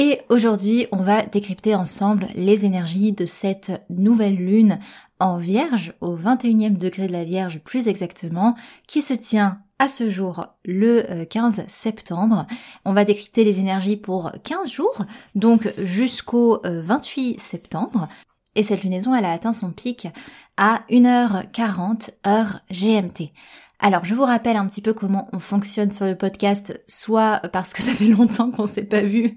et aujourd'hui, on va décrypter ensemble les énergies de cette nouvelle lune en Vierge, au 21e degré de la Vierge plus exactement, qui se tient à ce jour le 15 euh, septembre. On va décrypter les énergies pour 15 jours, donc jusqu'au 28 euh, septembre. Et cette lunaison, elle a atteint son pic à 1h40 heure GMT. Alors, je vous rappelle un petit peu comment on fonctionne sur le podcast, soit parce que ça fait longtemps qu'on s'est pas vu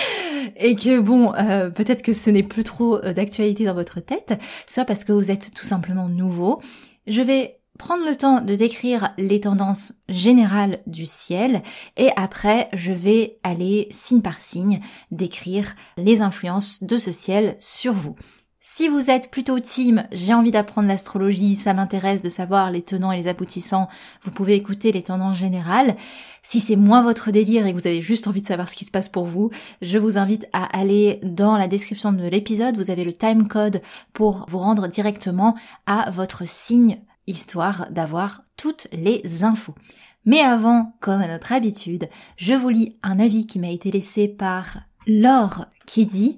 et que bon, euh, peut-être que ce n'est plus trop d'actualité dans votre tête, soit parce que vous êtes tout simplement nouveau. Je vais prendre le temps de décrire les tendances générales du ciel et après je vais aller signe par signe décrire les influences de ce ciel sur vous. Si vous êtes plutôt team, j'ai envie d'apprendre l'astrologie, ça m'intéresse de savoir les tenants et les aboutissants, vous pouvez écouter les tendances générales. Si c'est moins votre délire et que vous avez juste envie de savoir ce qui se passe pour vous, je vous invite à aller dans la description de l'épisode, vous avez le time code pour vous rendre directement à votre signe histoire d'avoir toutes les infos. Mais avant, comme à notre habitude, je vous lis un avis qui m'a été laissé par Laure qui dit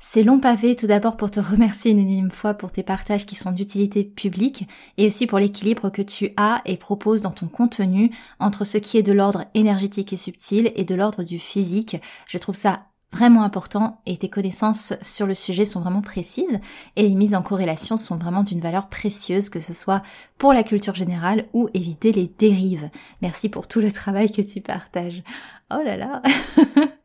c'est long pavé tout d'abord pour te remercier une énième fois pour tes partages qui sont d'utilité publique et aussi pour l'équilibre que tu as et proposes dans ton contenu entre ce qui est de l'ordre énergétique et subtil et de l'ordre du physique. Je trouve ça vraiment important et tes connaissances sur le sujet sont vraiment précises et les mises en corrélation sont vraiment d'une valeur précieuse que ce soit pour la culture générale ou éviter les dérives. Merci pour tout le travail que tu partages. Oh là là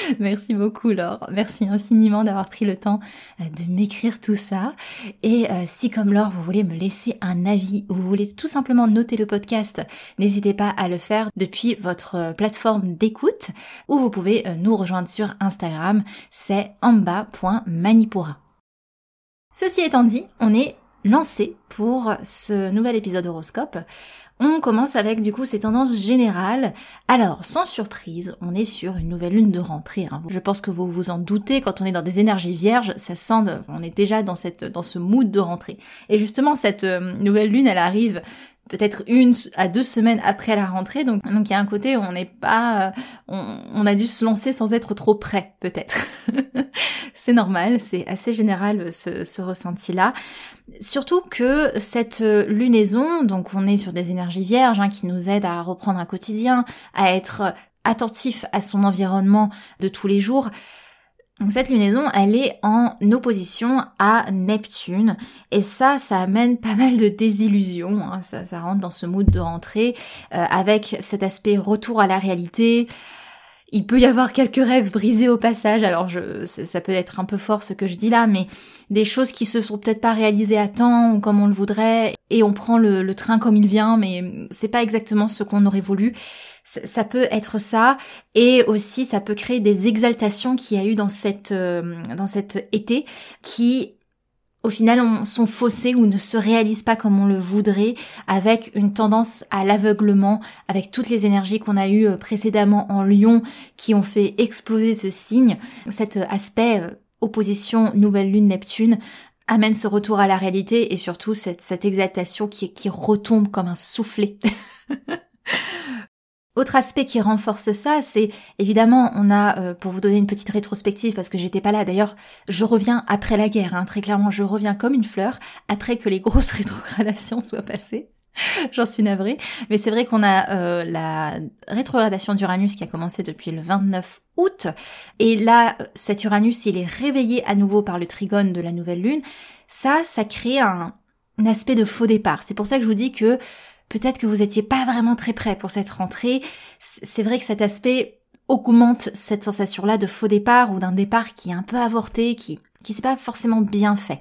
Merci beaucoup Laure. Merci infiniment d'avoir pris le temps euh, de m'écrire tout ça. Et euh, si comme Laure, vous voulez me laisser un avis ou vous voulez tout simplement noter le podcast, n'hésitez pas à le faire depuis votre euh, plateforme d'écoute ou vous pouvez nous rejoindre sur Instagram, c'est amba.manipura. Ceci étant dit, on est lancé pour ce nouvel épisode horoscope. On commence avec du coup ces tendances générales. Alors, sans surprise, on est sur une nouvelle lune de rentrée. Hein. Je pense que vous vous en doutez, quand on est dans des énergies vierges, ça sent, on est déjà dans cette, dans ce mood de rentrée. Et justement, cette euh, nouvelle lune, elle arrive peut-être une à deux semaines après la rentrée. Donc, donc il y a un côté où on n'est pas, euh, on, a dû se lancer sans être trop prêt, peut-être. c'est normal, c'est assez général ce, ce ressenti-là. Surtout que cette lunaison, donc on est sur des énergies vierges hein, qui nous aident à reprendre un quotidien, à être attentif à son environnement de tous les jours. Donc cette lunaison, elle est en opposition à Neptune et ça, ça amène pas mal de désillusions. Hein. Ça, ça, rentre dans ce mood de rentrée euh, avec cet aspect retour à la réalité. Il peut y avoir quelques rêves brisés au passage. Alors ça peut être un peu fort ce que je dis là, mais des choses qui se sont peut-être pas réalisées à temps ou comme on le voudrait et on prend le, le train comme il vient, mais c'est pas exactement ce qu'on aurait voulu ça peut être ça et aussi ça peut créer des exaltations qu'il y a eu dans cette euh, dans cet été qui au final on, sont faussées ou ne se réalisent pas comme on le voudrait avec une tendance à l'aveuglement avec toutes les énergies qu'on a eues euh, précédemment en Lyon qui ont fait exploser ce signe. Cet aspect euh, opposition nouvelle lune Neptune amène ce retour à la réalité et surtout cette, cette exaltation qui, qui retombe comme un soufflet Autre aspect qui renforce ça, c'est évidemment, on a, euh, pour vous donner une petite rétrospective, parce que j'étais pas là, d'ailleurs, je reviens après la guerre, hein, très clairement, je reviens comme une fleur, après que les grosses rétrogradations soient passées. J'en suis navrée. Mais c'est vrai qu'on a euh, la rétrogradation d'Uranus qui a commencé depuis le 29 août. Et là, cet Uranus, il est réveillé à nouveau par le trigone de la nouvelle lune. Ça, ça crée un, un aspect de faux départ. C'est pour ça que je vous dis que peut-être que vous n'étiez pas vraiment très prêt pour cette rentrée. C'est vrai que cet aspect augmente cette sensation-là de faux départ ou d'un départ qui est un peu avorté, qui qui s'est pas forcément bien fait.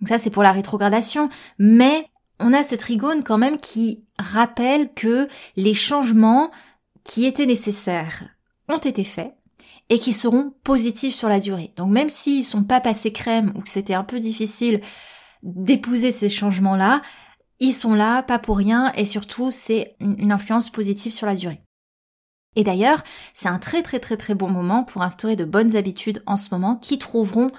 Donc ça c'est pour la rétrogradation, mais on a ce trigone quand même qui rappelle que les changements qui étaient nécessaires ont été faits et qui seront positifs sur la durée. Donc même s'ils sont pas passés crème ou que c'était un peu difficile d'épouser ces changements-là, ils sont là, pas pour rien, et surtout c'est une influence positive sur la durée. Et d'ailleurs, c'est un très très très très bon moment pour instaurer de bonnes habitudes en ce moment qui trouveront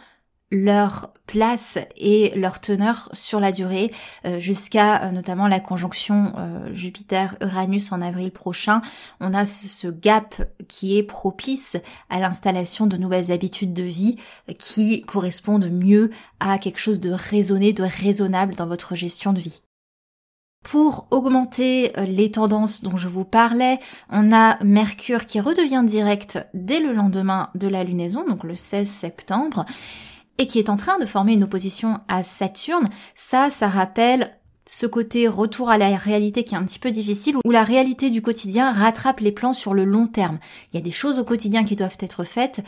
leur place et leur teneur sur la durée euh, jusqu'à euh, notamment la conjonction euh, Jupiter-Uranus en avril prochain. On a ce gap qui est propice à l'installation de nouvelles habitudes de vie qui correspondent mieux à quelque chose de raisonné, de raisonnable dans votre gestion de vie. Pour augmenter les tendances dont je vous parlais, on a Mercure qui redevient direct dès le lendemain de la lunaison, donc le 16 septembre et qui est en train de former une opposition à Saturne, ça, ça rappelle ce côté retour à la réalité qui est un petit peu difficile, où la réalité du quotidien rattrape les plans sur le long terme. Il y a des choses au quotidien qui doivent être faites,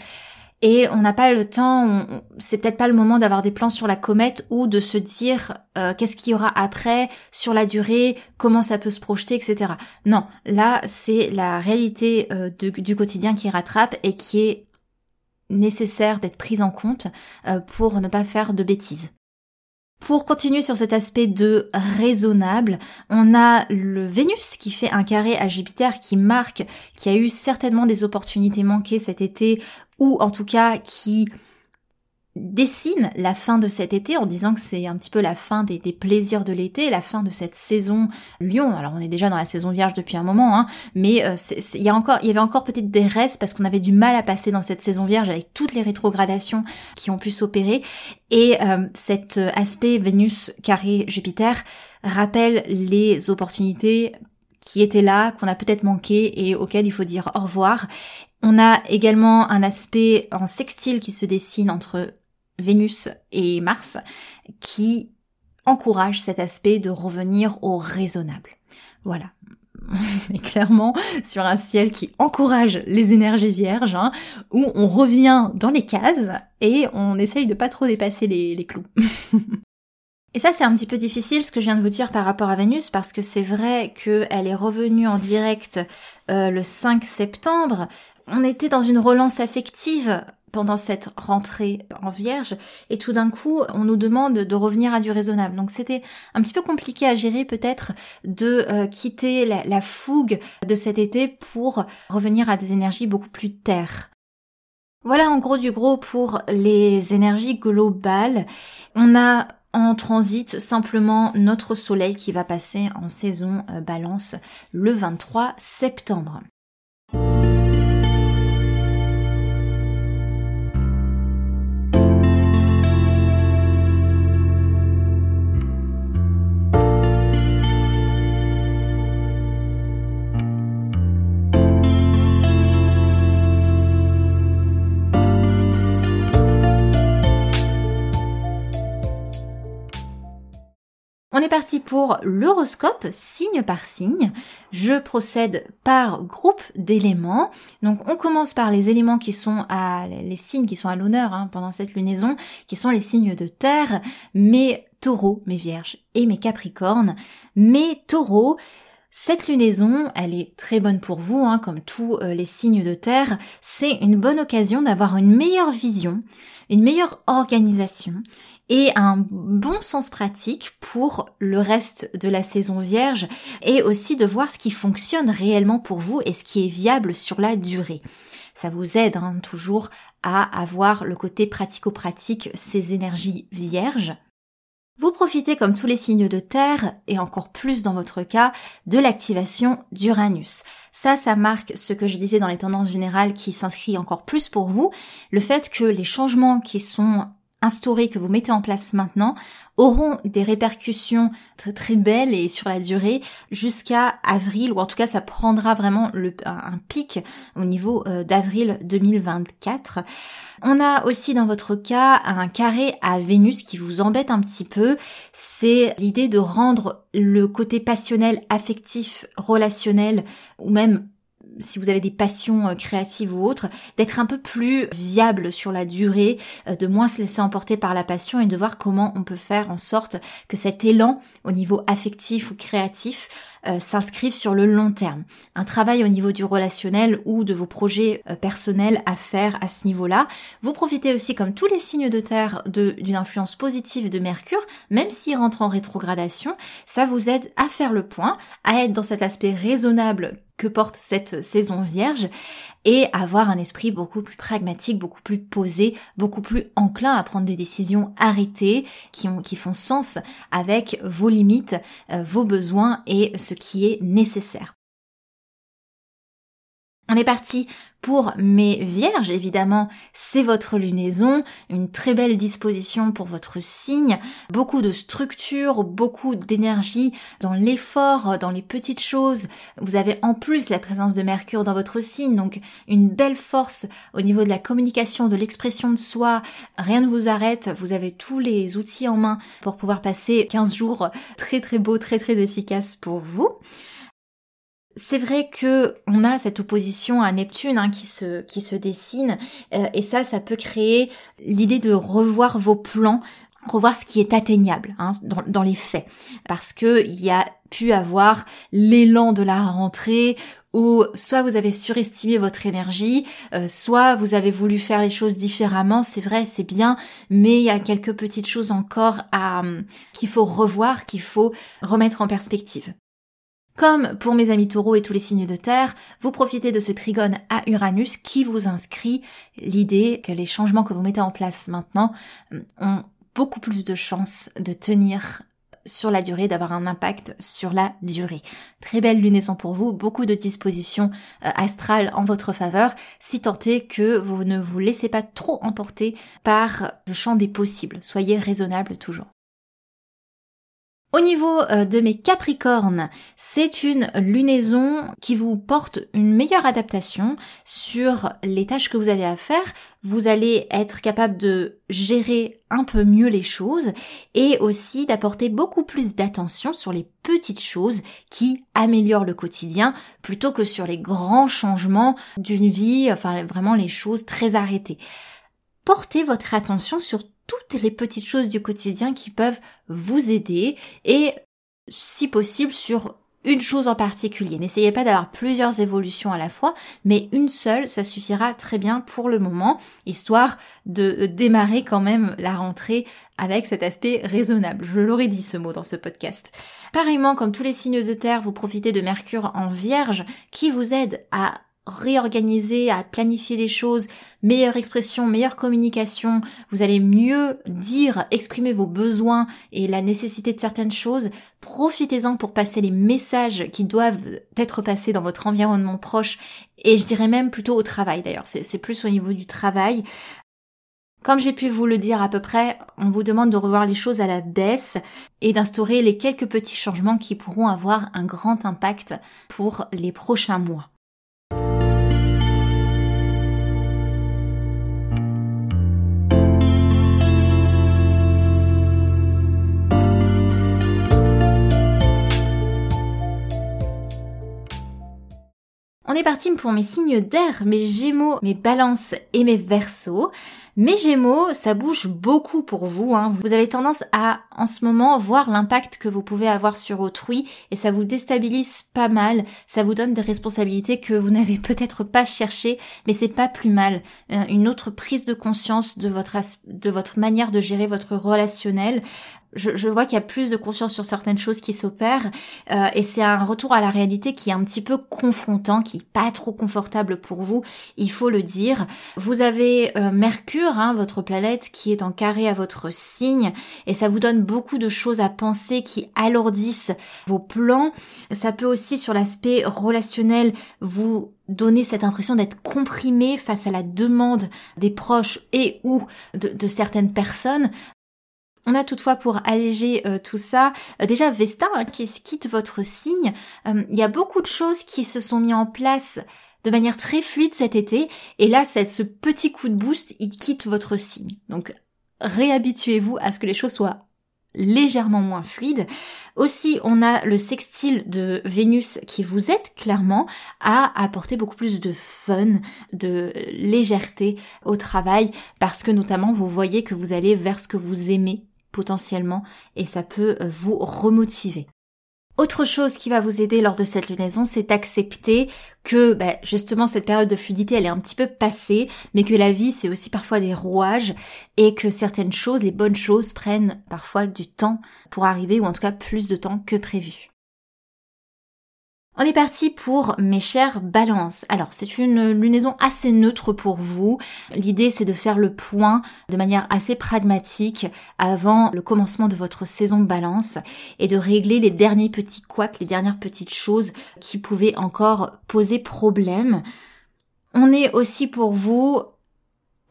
et on n'a pas le temps, c'est peut-être pas le moment d'avoir des plans sur la comète ou de se dire euh, qu'est-ce qu'il y aura après, sur la durée, comment ça peut se projeter, etc. Non, là c'est la réalité euh, du quotidien qui rattrape et qui est nécessaire d'être prise en compte euh, pour ne pas faire de bêtises. Pour continuer sur cet aspect de raisonnable, on a le Vénus qui fait un carré à Jupiter qui marque qui a eu certainement des opportunités manquées cet été ou en tout cas qui dessine la fin de cet été en disant que c'est un petit peu la fin des, plaisirs de l'été, la fin de cette saison Lyon. Alors on est déjà dans la saison Vierge depuis un moment, hein, mais euh, il y y avait encore peut-être des restes parce qu'on avait du mal à passer dans cette saison Vierge avec toutes les rétrogradations qui ont pu s'opérer. Et euh, cet aspect Vénus carré Jupiter rappelle les opportunités qui étaient là, qu'on a peut-être manqué et auxquelles il faut dire au revoir. On a également un aspect en sextile qui se dessine entre Vénus et Mars qui encourage cet aspect de revenir au raisonnable. Voilà. On clairement sur un ciel qui encourage les énergies vierges, hein, où on revient dans les cases et on essaye de pas trop dépasser les, clous. Et ça, c'est un petit peu difficile ce que je viens de vous dire par rapport à Vénus, parce que c'est vrai qu'elle est revenue en direct euh, le 5 septembre. On était dans une relance affective pendant cette rentrée en vierge et tout d'un coup on nous demande de revenir à du raisonnable. Donc c'était un petit peu compliqué à gérer peut-être de euh, quitter la, fougue de cet été pour revenir à des énergies beaucoup plus terres. Voilà en gros du gros pour les énergies globales. On a en transit simplement notre soleil qui va passer en saison euh, balance le 23 septembre. On est parti pour l'horoscope signe par signe. Je procède par groupe d'éléments. Donc on commence par les éléments qui sont à les signes qui sont à l'honneur hein, pendant cette lunaison, qui sont les signes de terre, mes taureaux, mes vierges et mes capricornes. Mes taureaux, cette lunaison, elle est très bonne pour vous, hein, comme tous euh, les signes de terre. C'est une bonne occasion d'avoir une meilleure vision, une meilleure organisation et un bon sens pratique pour le reste de la saison vierge et aussi de voir ce qui fonctionne réellement pour vous et ce qui est viable sur la durée. Ça vous aide hein, toujours à avoir le côté pratico-pratique, ces énergies vierges. Vous profitez comme tous les signes de terre, et encore plus dans votre cas, de l'activation d'Uranus. Ça, ça marque ce que je disais dans les tendances générales qui s'inscrit encore plus pour vous, le fait que les changements qui sont instaurez, que vous mettez en place maintenant, auront des répercussions très très belles et sur la durée jusqu'à avril, ou en tout cas ça prendra vraiment le, un pic au niveau euh, d'avril 2024. On a aussi dans votre cas un carré à Vénus qui vous embête un petit peu. C'est l'idée de rendre le côté passionnel, affectif, relationnel ou même si vous avez des passions euh, créatives ou autres, d'être un peu plus viable sur la durée, euh, de moins se laisser emporter par la passion et de voir comment on peut faire en sorte que cet élan au niveau affectif ou créatif euh, s'inscrivent sur le long terme. Un travail au niveau du relationnel ou de vos projets personnels à faire à ce niveau-là. Vous profitez aussi, comme tous les signes de terre, d'une influence positive de Mercure, même s'il rentre en rétrogradation. Ça vous aide à faire le point, à être dans cet aspect raisonnable que porte cette saison vierge et avoir un esprit beaucoup plus pragmatique, beaucoup plus posé, beaucoup plus enclin à prendre des décisions arrêtées qui, ont, font sens avec vos limites, euh, vos besoins et ce qui est nécessaire. On est parti pour mes vierges, évidemment, c'est votre lunaison, une très belle disposition pour votre signe, beaucoup de structure, beaucoup d'énergie dans l'effort, dans les petites choses. Vous avez en plus la présence de Mercure dans votre signe, donc une belle force au niveau de la communication, de l'expression de soi. Rien ne vous arrête, vous avez tous les outils en main pour pouvoir passer 15 jours très très beaux, très très efficaces pour vous c'est vrai que on a cette opposition à Neptune hein, qui se qui se dessine euh, et ça ça peut créer l'idée de revoir vos plans revoir ce qui est atteignable hein, dans, les faits parce que il y a pu avoir l'élan de la rentrée où soit vous avez surestimé votre énergie, euh, soit vous avez voulu faire les choses différemment, c'est vrai, c'est bien, mais il y a quelques petites choses encore à qu'il faut revoir, qu'il faut remettre en perspective. Comme pour mes amis taureaux et tous les signes de terre, vous profitez de ce trigone à Uranus qui vous inscrit l'idée que les changements que vous mettez en place maintenant euh, ont beaucoup plus de chances de tenir sur la durée, d'avoir un impact sur la durée. Très belle lunaison pour vous, beaucoup de dispositions euh, astrales en votre faveur, si tant est que vous ne vous laissez pas trop emporter par le champ des possibles. Soyez raisonnable toujours. Au niveau euh, de mes capricornes, c'est une lunaison qui vous porte une meilleure adaptation sur les tâches que vous avez à faire. Vous allez être capable de gérer un peu mieux les choses et aussi d'apporter beaucoup plus d'attention sur les petites choses qui améliorent le quotidien plutôt que sur les grands changements d'une vie, enfin vraiment les choses très arrêtées. Portez votre attention sur toutes les petites choses du quotidien qui peuvent vous aider et si possible sur une chose en particulier. N'essayez pas d'avoir plusieurs évolutions à la fois, mais une seule, ça suffira très bien pour le moment, histoire de démarrer quand même la rentrée avec cet aspect raisonnable. Je l'aurais dit ce mot dans ce podcast. Pareillement, comme tous les signes de terre, vous profitez de Mercure en vierge qui vous aide à réorganiser, à planifier les choses, meilleure expression, meilleure communication, vous allez mieux dire, exprimer vos besoins et la nécessité de certaines choses. Profitez-en pour passer les messages qui doivent être passés dans votre environnement proche et je dirais même plutôt au travail d'ailleurs. C'est plus au niveau du travail. Comme j'ai pu vous le dire à peu près, on vous demande de revoir les choses à la baisse et d'instaurer les quelques petits changements qui pourront avoir un grand impact pour les prochains mois. On est parti pour mes signes d'air, mes gémeaux, mes balances et mes versos. Mes gémeaux, ça bouge beaucoup pour vous. Hein. Vous avez tendance à, en ce moment, voir l'impact que vous pouvez avoir sur autrui et ça vous déstabilise pas mal. Ça vous donne des responsabilités que vous n'avez peut-être pas cherchées, mais c'est pas plus mal. Euh, une autre prise de conscience de votre, de votre manière de gérer votre relationnel je, vois qu'il y a plus de conscience sur certaines choses qui s'opèrent euh, et c'est un retour à la réalité qui est un petit peu confrontant, qui est pas trop confortable pour vous, il faut le dire. Vous avez euh, Mercure, hein, votre planète, qui est en carré à votre signe et ça vous donne beaucoup de choses à penser qui alourdissent vos plans. Ça peut aussi sur l'aspect relationnel vous donner cette impression d'être comprimé face à la demande des proches et ou de, certaines personnes. On a toutefois pour alléger euh, tout ça, déjà Vesta hein, qui quitte votre signe. Euh, il y a beaucoup de choses qui se sont mis en place de manière très fluide cet été. Et là, c'est ce petit coup de boost, il quitte votre signe. Donc réhabituez-vous à ce que les choses soient légèrement moins fluide. Aussi, on a le sextile de Vénus qui vous aide clairement à apporter beaucoup plus de fun, de légèreté au travail parce que notamment vous voyez que vous allez vers ce que vous aimez potentiellement et ça peut vous remotiver. Autre chose qui va vous aider lors de cette lunaison, c'est d'accepter que bah, justement cette période de fluidité, elle est un petit peu passée, mais que la vie, c'est aussi parfois des rouages et que certaines choses, les bonnes choses, prennent parfois du temps pour arriver, ou en tout cas plus de temps que prévu. On est parti pour mes chères balances. Alors, c'est une lunaison assez neutre pour vous. L'idée, c'est de faire le point de manière assez pragmatique avant le commencement de votre saison balance et de régler les derniers petits couacs, les dernières petites choses qui pouvaient encore poser problème. On est aussi pour vous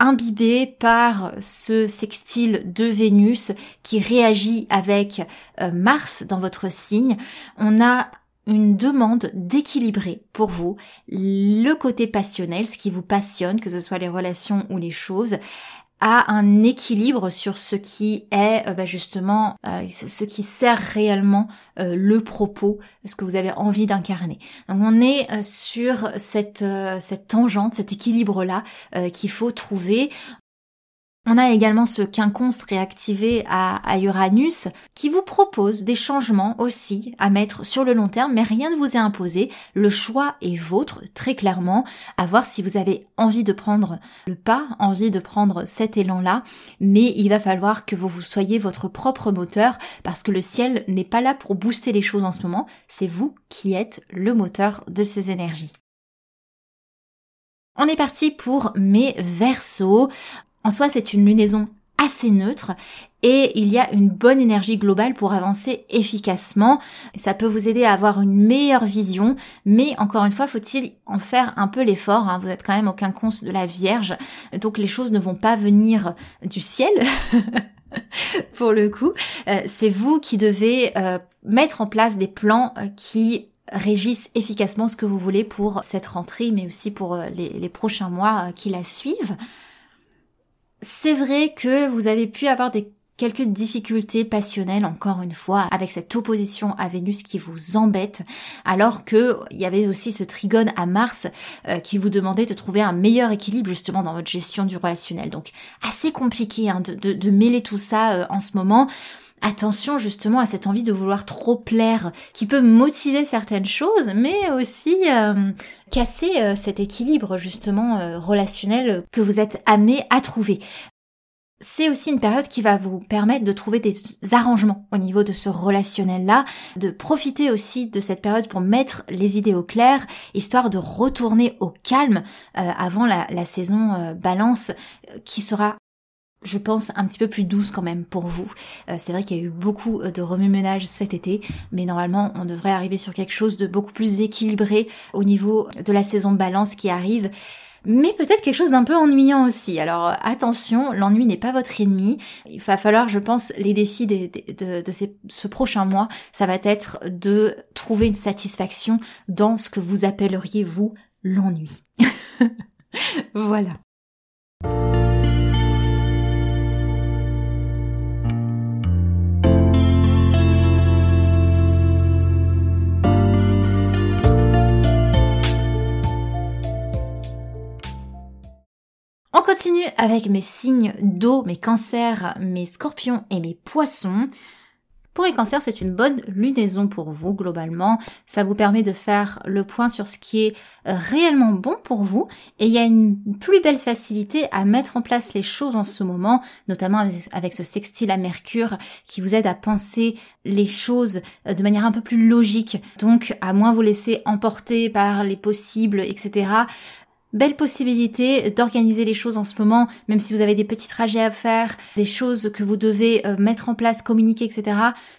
imbibé par ce sextile de Vénus qui réagit avec euh, Mars dans votre signe. On a une demande d'équilibrer pour vous le côté passionnel, ce qui vous passionne, que ce soit les relations ou les choses, à un équilibre sur ce qui est euh, bah, justement euh, ce qui sert réellement euh, le propos, ce que vous avez envie d'incarner. Donc on est sur cette cette tangente, cet équilibre là qu'il faut trouver. On a également ce quinconce réactivé à, Uranus qui vous propose des changements aussi à mettre sur le long terme, mais rien ne vous est imposé. Le choix est vôtre, très clairement, à voir si vous avez envie de prendre le pas, envie de prendre cet élan-là, mais il va falloir que vous, vous soyez votre propre moteur parce que le ciel n'est pas là pour booster les choses en ce moment, c'est vous qui êtes le moteur de ces énergies. On est parti pour mes versos. En soi, c'est une lunaison assez neutre et il y a une bonne énergie globale pour avancer efficacement. Ça peut vous aider à avoir une meilleure vision, mais encore une fois, faut-il en faire un peu l'effort. Hein. Vous êtes quand même aucun quinconce de la Vierge, donc les choses ne vont pas venir du ciel. pour le coup, euh, c'est vous qui devez euh, mettre en place des plans euh, qui régissent efficacement ce que vous voulez pour cette rentrée, mais aussi pour les prochains mois qui la suivent. C'est vrai que vous avez pu avoir des quelques difficultés passionnelles encore une fois avec cette opposition à Vénus qui vous embête alors que il y avait aussi ce trigone à Mars euh, qui vous demandait de trouver un meilleur équilibre justement dans votre gestion du relationnel. Donc assez compliqué hein, de, mêler tout ça euh, en ce moment attention justement à cette envie de vouloir trop plaire qui peut motiver certaines choses mais aussi euh, casser euh, cet équilibre justement euh, relationnel que vous êtes amené à trouver. C'est aussi une période qui va vous permettre de trouver des arrangements au niveau de ce relationnel-là, de profiter aussi de cette période pour mettre les idées au clair, histoire de retourner au calme avant la, la saison balance qui sera je pense, un petit peu plus douce quand même pour vous. Euh, c'est vrai qu'il y a eu beaucoup euh, de remue-ménage cet été, mais normalement on devrait arriver sur quelque chose de beaucoup plus équilibré au niveau de la saison balance qui arrive. Mais peut-être quelque chose d'un peu ennuyant aussi. Alors attention, l'ennui n'est pas votre ennemi. Il va falloir, je pense, les défis de, de ce prochain mois, ça va être de trouver une satisfaction dans ce que vous appelleriez, vous, l'ennui. voilà. Continue avec mes signes d'eau, mes cancers, mes scorpions et mes poissons. Pour les cancers, c'est une bonne lunaison pour vous globalement. Ça vous permet de faire le point sur ce qui est euh, réellement bon pour vous et il y a une plus belle facilité à mettre en place les choses en ce moment, notamment avec ce sextile à Mercure qui vous aide à penser les choses euh, de manière un peu plus logique. Donc à moins vous laisser emporter par les possibles, etc belle possibilité d'organiser les choses en ce moment, même si vous avez des petits trajets à faire, des choses que vous devez euh, mettre en place, communiquer, etc.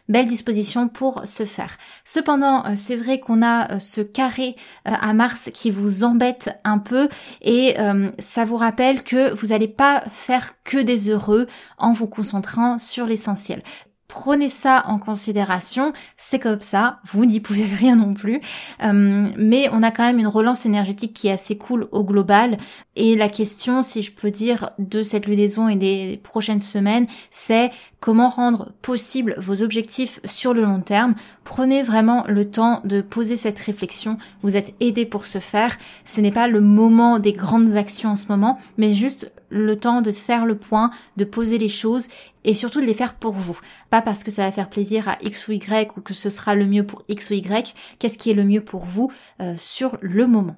Belle disposition pour se faire. Cependant, euh, c'est vrai qu'on a euh, ce carré à Mars qui vous embête un peu et ça vous rappelle que vous n'allez pas faire que des heureux en vous concentrant sur l'essentiel. Prenez ça en considération, c'est comme ça, vous n'y pouvez rien non plus, euh, mais on a quand même une relance énergétique qui est assez cool au global, et la question, si je peux dire, de cette lunaison et des prochaines semaines, c'est comment rendre possible vos objectifs sur le long terme. Prenez vraiment le temps de poser cette réflexion, vous êtes aidé pour ce faire, ce n'est pas le moment des grandes actions en ce moment, mais juste le temps de faire le point, de poser les choses et surtout de les faire pour vous. Pas parce que ça va faire plaisir à X ou Y ou que ce sera le mieux pour X ou Y, qu'est-ce qui est le mieux pour vous euh, sur le moment?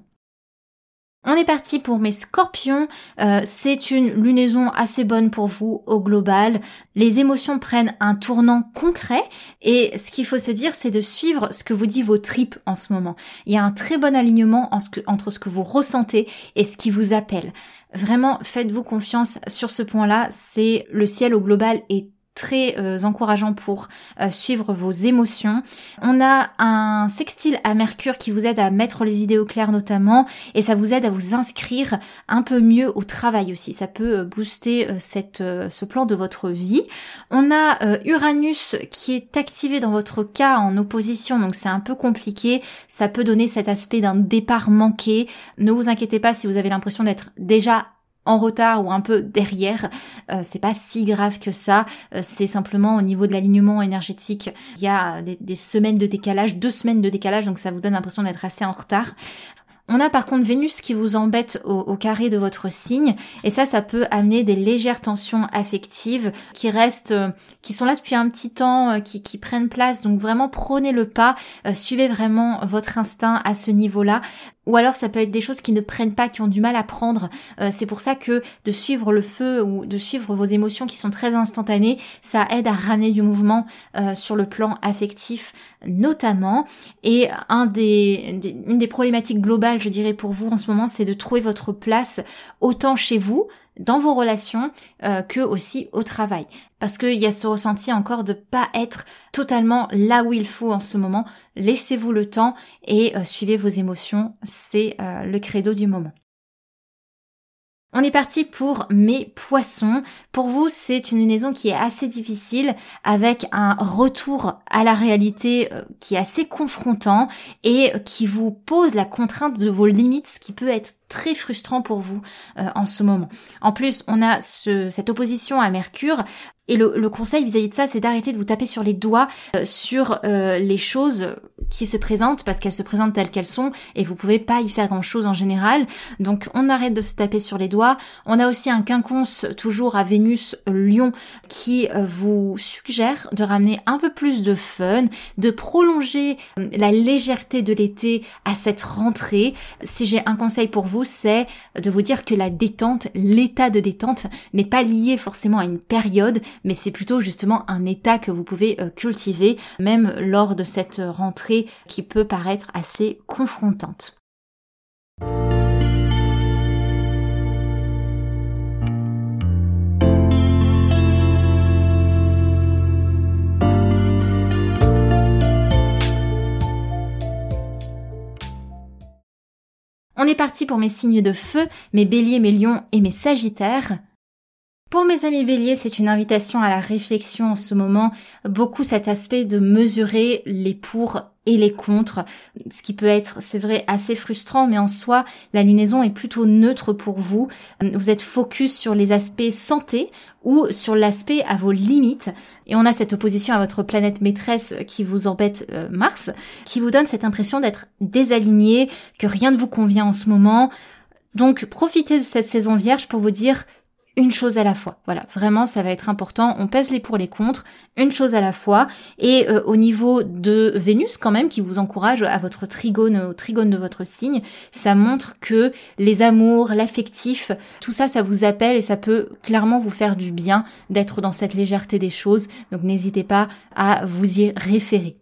On est parti pour mes scorpions. Euh, c'est une lunaison assez bonne pour vous au global. Les émotions prennent un tournant concret et ce qu'il faut se dire, c'est de suivre ce que vous dit vos tripes en ce moment. Il y a un très bon alignement entre ce que vous ressentez et ce qui vous appelle. Vraiment, faites-vous confiance sur ce point-là. C'est le ciel au global est très euh, encourageant pour euh, suivre vos émotions. On a un sextile à Mercure qui vous aide à mettre les idées au clair notamment et ça vous aide à vous inscrire un peu mieux au travail aussi. Ça peut euh, booster ce plan de votre vie. On a Uranus qui est activé dans votre cas en opposition donc c'est un peu compliqué. Ça peut donner cet aspect d'un départ manqué. Ne vous inquiétez pas si vous avez l'impression d'être déjà en retard ou un peu derrière, euh, c'est pas si grave que ça. Euh, c'est simplement au niveau de l'alignement énergétique, il y a des, semaines de décalage, deux semaines de décalage, donc ça vous donne l'impression d'être assez en retard. On a par contre Vénus qui vous embête au, carré de votre signe et ça, ça peut amener des légères tensions affectives qui restent, euh, qui sont là depuis un petit temps, euh, qui, qui, prennent place. Donc vraiment prenez le pas, suivez vraiment votre instinct à ce niveau-là. Ou alors ça peut être des choses qui ne prennent pas, qui ont du mal à prendre. c'est pour ça que de suivre le feu ou de suivre vos émotions qui sont très instantanées, ça aide à ramener du mouvement sur le plan affectif notamment. Et un des, une des problématiques globales, je dirais pour vous en ce moment, c'est de trouver votre place autant chez vous, dans vos relations, euh, que aussi au travail. Parce qu'il y a ce ressenti encore de pas être totalement là où il faut en ce moment. Laissez-vous le temps et euh, suivez vos émotions. C'est euh, le credo du moment. On est parti pour mes poissons. Pour vous, c'est une lunaison qui est assez difficile avec un retour à la réalité euh, qui est assez confrontant et qui vous pose la contrainte de vos limites, ce qui peut être très frustrant pour vous euh, en ce moment. En plus, on a ce, cette opposition à Mercure et le, conseil vis-à-vis de ça, c'est d'arrêter de vous taper sur les doigts euh, sur euh, les choses qui se présentent parce qu'elles se présentent telles qu'elles sont et vous pouvez pas y faire grand-chose en général. Donc on arrête de se taper sur les doigts. On a aussi un quinconce toujours à Vénus Lion qui vous suggère de ramener un peu plus de fun, de prolonger la légèreté de l'été à cette rentrée. Si j'ai un conseil pour vous, c'est de vous dire que la détente, l'état de détente n'est pas lié forcément à une période, mais c'est plutôt justement un état que vous pouvez euh, cultiver même lors de cette rentrée qui peut paraître assez confrontante. On est parti pour mes signes de feu, mes béliers, mes lions et mes sagittaires. Pour mes amis béliers, c'est une invitation à la réflexion en ce moment, beaucoup cet aspect de mesurer les pour et les contre, ce qui peut être, c'est vrai, assez frustrant, mais en soi, la lunaison est plutôt neutre pour vous. Vous êtes focus sur les aspects santé ou sur l'aspect à vos limites. Et on a cette opposition à votre planète maîtresse qui vous embête euh, Mars, qui vous donne cette impression d'être désaligné, que rien ne vous convient en ce moment. Donc profitez de cette saison vierge pour vous dire une chose à la fois. Voilà, vraiment, ça va être important. On pèse les pour les contre, une chose à la fois. Et euh, au niveau de Vénus, quand même, qui vous encourage à votre trigone, au trigone de votre signe, ça montre que les amours, l'affectif, tout ça, ça vous appelle et ça peut clairement vous faire du bien d'être dans cette légèreté des choses. Donc n'hésitez pas à vous y référer.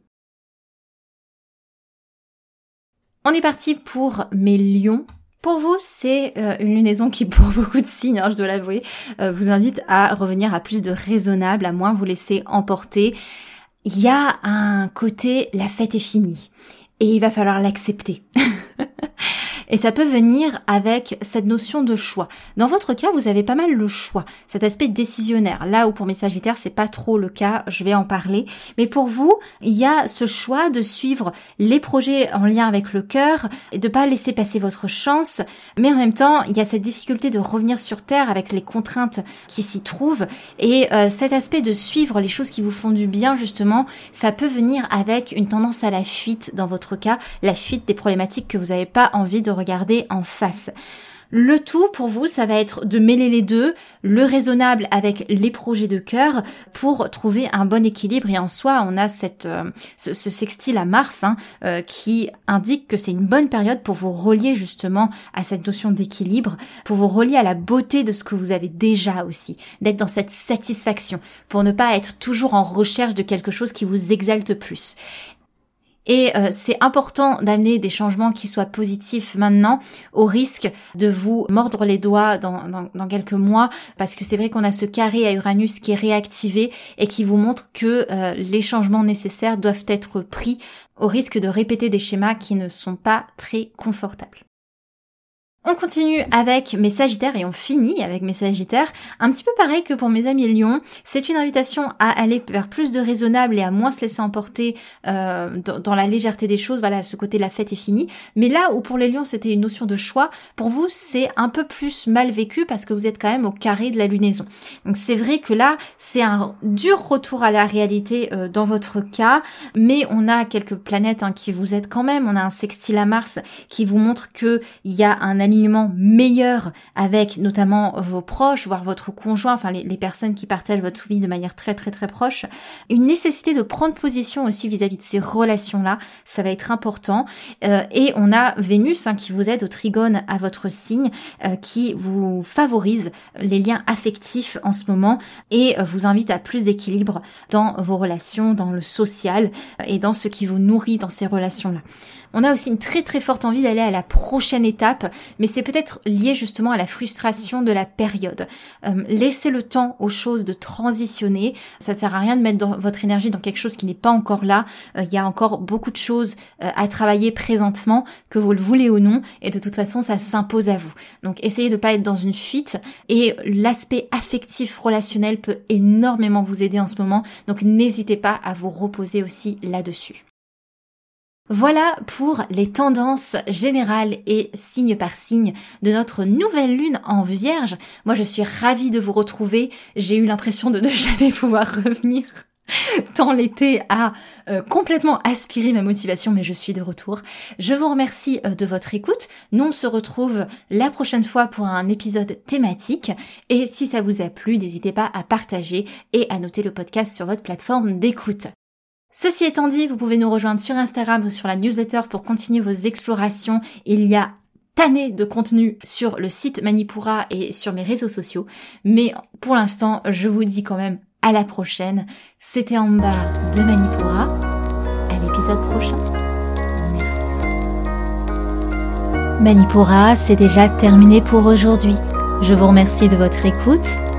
On est parti pour mes lions Pour vous, c'est euh, une lunaison qui, pour beaucoup de signes, hein, je dois l'avouer, euh, vous invite à revenir à plus de raisonnable, à moins vous laisser emporter. Il y a un côté, la fête est finie, et il va falloir l'accepter. Et ça peut venir avec cette notion de choix. Dans votre cas, vous avez pas mal le choix, cet aspect décisionnaire. Là où pour mes Sagittaires, c'est pas trop le cas, je vais en parler. Mais pour vous, il y a ce choix de suivre les projets en lien avec le cœur et de pas laisser passer votre chance. Mais en même temps, il y a cette difficulté de revenir sur terre avec les contraintes qui s'y trouvent. Et euh, cet aspect de suivre les choses qui vous font du bien, justement, ça peut venir avec une tendance à la fuite dans votre cas, la fuite des problématiques que vous n'avez pas envie de regarder en face. Le tout pour vous, ça va être de mêler les deux, le raisonnable avec les projets de cœur pour trouver un bon équilibre. Et en soi, on a cette, euh, ce, sextile à Mars hein, euh, qui indique que c'est une bonne période pour vous relier justement à cette notion d'équilibre, pour vous relier à la beauté de ce que vous avez déjà aussi, d'être dans cette satisfaction, pour ne pas être toujours en recherche de quelque chose qui vous exalte plus. Et euh, c'est important d'amener des changements qui soient positifs maintenant, au risque de vous mordre les doigts dans, quelques mois, parce que c'est vrai qu'on a ce carré à Uranus qui est réactivé et qui vous montre que euh, les changements nécessaires doivent être pris au risque de répéter des schémas qui ne sont pas très confortables. On continue avec mes Sagittaires et on finit avec mes Sagittaires. Un petit peu pareil que pour mes amis Lion, c'est une invitation à aller vers plus de raisonnable et à moins se laisser emporter euh, dans, la légèreté des choses. Voilà, ce côté la fête est finie. Mais là où pour les Lions c'était une notion de choix, pour vous c'est un peu plus mal vécu parce que vous êtes quand même au carré de la lunaison. Donc c'est vrai que là c'est un dur retour à la réalité euh, dans votre cas, mais on a quelques planètes hein, qui vous aident quand même. On a un sextile à Mars qui vous montre que il y a un alignement meilleur avec notamment vos proches, voire votre conjoint, enfin les, personnes qui partagent votre vie de manière très très très proche, une nécessité de prendre position aussi vis-à-vis de ces relations-là, ça va être important. Euh, et on a Vénus hein, qui vous aide au trigone à votre signe, euh, qui vous favorise les liens affectifs en ce moment et vous invite à plus d'équilibre dans vos relations, dans le social et dans ce qui vous nourrit dans ces relations-là. On a aussi une très très forte envie d'aller à la prochaine étape, mais c'est peut-être lié justement à la frustration de la période. Euh, laissez le temps aux choses de transitionner. Ça ne sert à rien de mettre votre énergie dans quelque chose qui n'est pas encore là. Euh, il y a encore beaucoup de choses euh, à travailler présentement, que vous le voulez ou non, et de toute façon, ça s'impose à vous. Donc essayez de pas être dans une fuite, et l'aspect affectif relationnel peut énormément vous aider en ce moment. Donc n'hésitez pas à vous reposer aussi là-dessus. Voilà pour les tendances générales et signe par signe de notre nouvelle lune en vierge. Moi je suis ravie de vous retrouver. J'ai eu l'impression de ne jamais pouvoir revenir tant l'été a euh, complètement aspiré ma motivation, mais je suis de retour. Je vous remercie euh, de votre écoute. Nous, on se retrouve la prochaine fois pour un épisode thématique. Et si ça vous a plu, n'hésitez pas à partager et à noter le podcast sur votre plateforme d'écoute. Ceci étant dit, vous pouvez nous rejoindre sur Instagram ou sur la newsletter pour continuer vos explorations. Il y a tanné de contenu sur le site Manipura et sur mes réseaux sociaux. Mais pour l'instant, je vous dis quand même à la prochaine. C'était en bas de Manipura. À l'épisode prochain. Merci. Manipura, c'est déjà terminé pour aujourd'hui. Je vous remercie de votre écoute